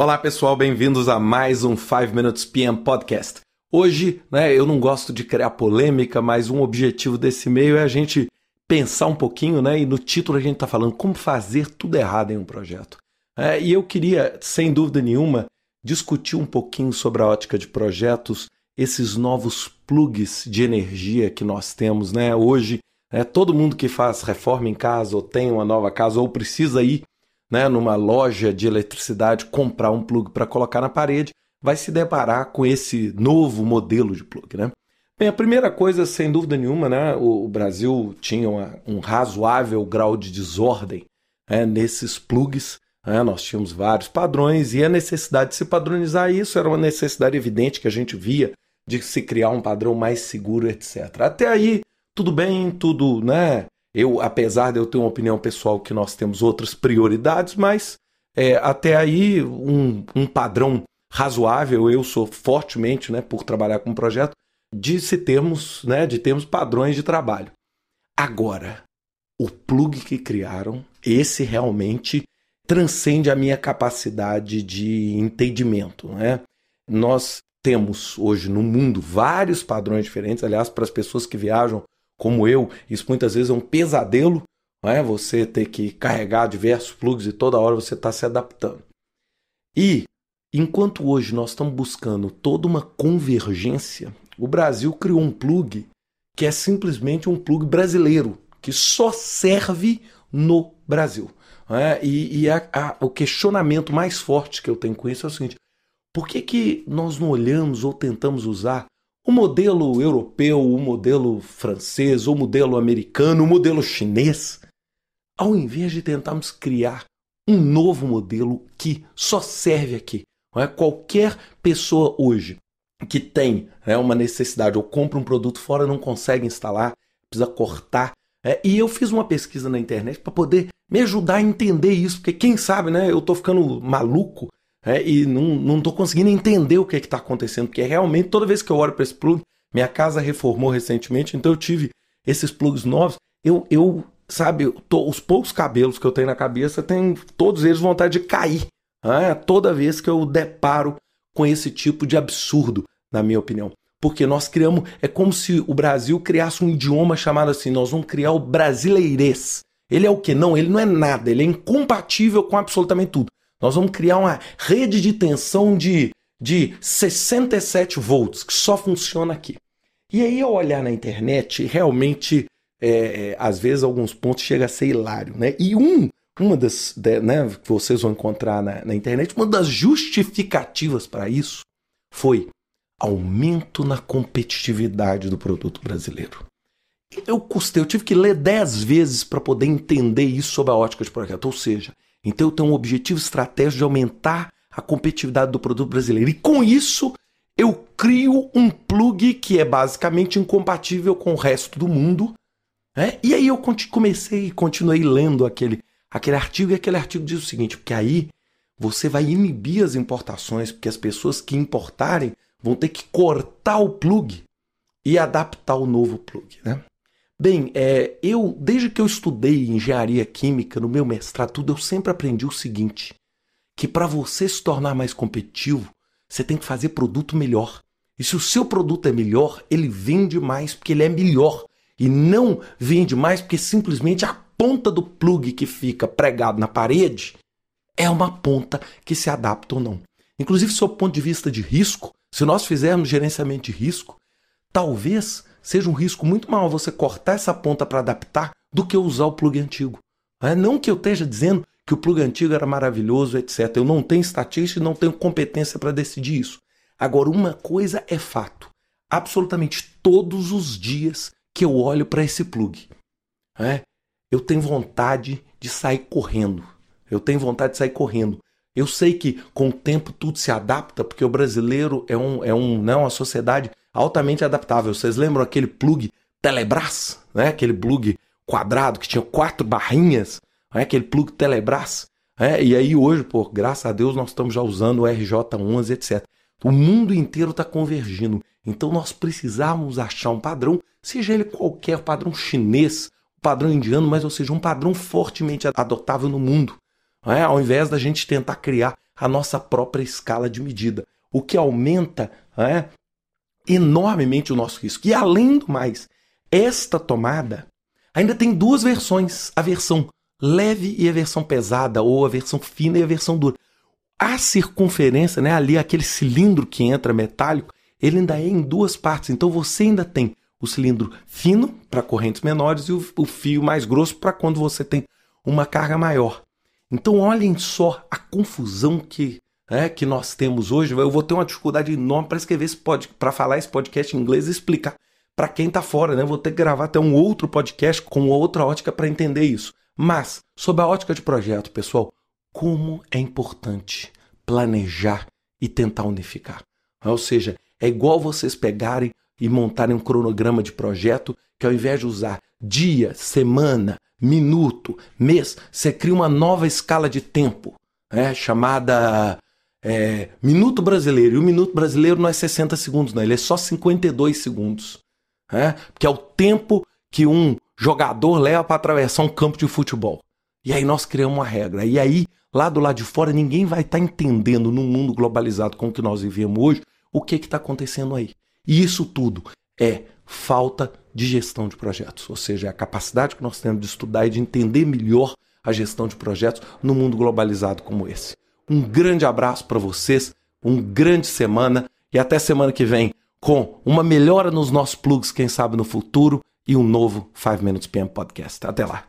Olá pessoal, bem-vindos a mais um 5 Minutes PM Podcast. Hoje, né, eu não gosto de criar polêmica, mas um objetivo desse meio é a gente pensar um pouquinho, né? E no título a gente está falando como fazer tudo errado em um projeto. É, e eu queria, sem dúvida nenhuma, discutir um pouquinho sobre a ótica de projetos, esses novos plugs de energia que nós temos, né? Hoje, é, todo mundo que faz reforma em casa ou tem uma nova casa ou precisa ir né, numa loja de eletricidade, comprar um plug para colocar na parede, vai se deparar com esse novo modelo de plug. Né? Bem, a primeira coisa, sem dúvida nenhuma, né, o, o Brasil tinha uma, um razoável grau de desordem né, nesses plugs. Né, nós tínhamos vários padrões e a necessidade de se padronizar isso era uma necessidade evidente que a gente via de se criar um padrão mais seguro, etc. Até aí, tudo bem, tudo, né? Eu, apesar de eu ter uma opinião pessoal que nós temos outras prioridades, mas é, até aí um, um padrão razoável, eu sou fortemente, né, por trabalhar com um projeto, de se termos, né, de termos padrões de trabalho. Agora, o plug que criaram, esse realmente transcende a minha capacidade de entendimento, né? Nós temos hoje no mundo vários padrões diferentes, aliás, para as pessoas que viajam como eu, isso muitas vezes é um pesadelo, não é? Você ter que carregar diversos plugs e toda hora você está se adaptando. E enquanto hoje nós estamos buscando toda uma convergência, o Brasil criou um plug que é simplesmente um plug brasileiro, que só serve no Brasil. É? E, e a, a, o questionamento mais forte que eu tenho com isso é o seguinte: por que, que nós não olhamos ou tentamos usar o modelo europeu, o modelo francês, o modelo americano, o modelo chinês, ao invés de tentarmos criar um novo modelo que só serve aqui. Não é? Qualquer pessoa hoje que tem né, uma necessidade ou compra um produto fora não consegue instalar, precisa cortar. É, e eu fiz uma pesquisa na internet para poder me ajudar a entender isso, porque quem sabe, né, eu estou ficando maluco é, e não estou conseguindo entender o que é está acontecendo, porque realmente toda vez que eu olho para esse plug, minha casa reformou recentemente, então eu tive esses plugs novos, eu, eu sabe, tô, os poucos cabelos que eu tenho na cabeça, tem todos eles vontade de cair, é, toda vez que eu deparo com esse tipo de absurdo, na minha opinião. Porque nós criamos, é como se o Brasil criasse um idioma chamado assim, nós vamos criar o brasileirês. Ele é o que? Não, ele não é nada, ele é incompatível com absolutamente tudo. Nós vamos criar uma rede de tensão de, de 67 volts, que só funciona aqui. E aí, ao olhar na internet, realmente, é, é, às vezes, alguns pontos chega a ser hilário. Né? E um, uma das de, né, que vocês vão encontrar na, na internet, uma das justificativas para isso foi aumento na competitividade do produto brasileiro. Eu custei, eu tive que ler dez vezes para poder entender isso sob a ótica de projeto. Ou seja, então eu tenho um objetivo estratégico de aumentar a competitividade do produto brasileiro. E com isso, eu crio um plug que é basicamente incompatível com o resto do mundo. Né? E aí eu comecei e continuei lendo aquele, aquele artigo, e aquele artigo diz o seguinte: porque aí você vai inibir as importações, porque as pessoas que importarem vão ter que cortar o plug e adaptar o novo plug. Né? Bem, é, eu, desde que eu estudei engenharia química no meu mestrado, tudo, eu sempre aprendi o seguinte: que para você se tornar mais competitivo, você tem que fazer produto melhor. E se o seu produto é melhor, ele vende mais porque ele é melhor. E não vende mais porque simplesmente a ponta do plug que fica pregado na parede é uma ponta que se adapta ou não. Inclusive, sob o ponto de vista de risco, se nós fizermos gerenciamento de risco, talvez seja um risco muito maior você cortar essa ponta para adaptar do que usar o plug antigo. É, não que eu esteja dizendo que o plug antigo era maravilhoso, etc. Eu não tenho estatística e não tenho competência para decidir isso. Agora, uma coisa é fato: absolutamente todos os dias que eu olho para esse plug, é, eu tenho vontade de sair correndo. Eu tenho vontade de sair correndo. Eu sei que com o tempo tudo se adapta, porque o brasileiro é, um, é um, não, né, uma sociedade altamente adaptável. Vocês lembram aquele plug Telebrás, né? Aquele plug quadrado que tinha quatro barrinhas, né? aquele plug Telebrás. Né? E aí hoje, por graças a Deus, nós estamos já usando o RJ11, etc. O mundo inteiro está convergindo. Então nós precisamos achar um padrão, seja ele qualquer, padrão chinês, padrão indiano, mas ou seja, um padrão fortemente adotável no mundo. É? Ao invés da gente tentar criar a nossa própria escala de medida, o que aumenta é, enormemente o nosso risco. E além do mais, esta tomada ainda tem duas versões: a versão leve e a versão pesada, ou a versão fina e a versão dura. A circunferência, né, ali aquele cilindro que entra metálico, ele ainda é em duas partes. Então você ainda tem o cilindro fino para correntes menores e o, o fio mais grosso para quando você tem uma carga maior. Então olhem só a confusão que é, que nós temos hoje. Eu vou ter uma dificuldade enorme para escrever esse podcast, para falar esse podcast em inglês e explicar para quem está fora, né? Vou ter que gravar até um outro podcast com outra ótica para entender isso. Mas, sob a ótica de projeto, pessoal, como é importante planejar e tentar unificar. Ou seja, é igual vocês pegarem e montarem um cronograma de projeto que ao invés de usar dia, semana, minuto, mês, você cria uma nova escala de tempo, né, chamada é, minuto brasileiro. E o minuto brasileiro não é 60 segundos, não, ele é só 52 segundos. Né, porque é o tempo que um jogador leva para atravessar um campo de futebol. E aí nós criamos uma regra. E aí, lá do lado de fora, ninguém vai estar tá entendendo no mundo globalizado com que nós vivemos hoje o que está acontecendo aí. E isso tudo é falta de gestão de projetos, ou seja, é a capacidade que nós temos de estudar e de entender melhor a gestão de projetos no mundo globalizado como esse. Um grande abraço para vocês, um grande semana e até semana que vem com uma melhora nos nossos plugs, quem sabe no futuro, e um novo 5 Minutes PM Podcast. Até lá.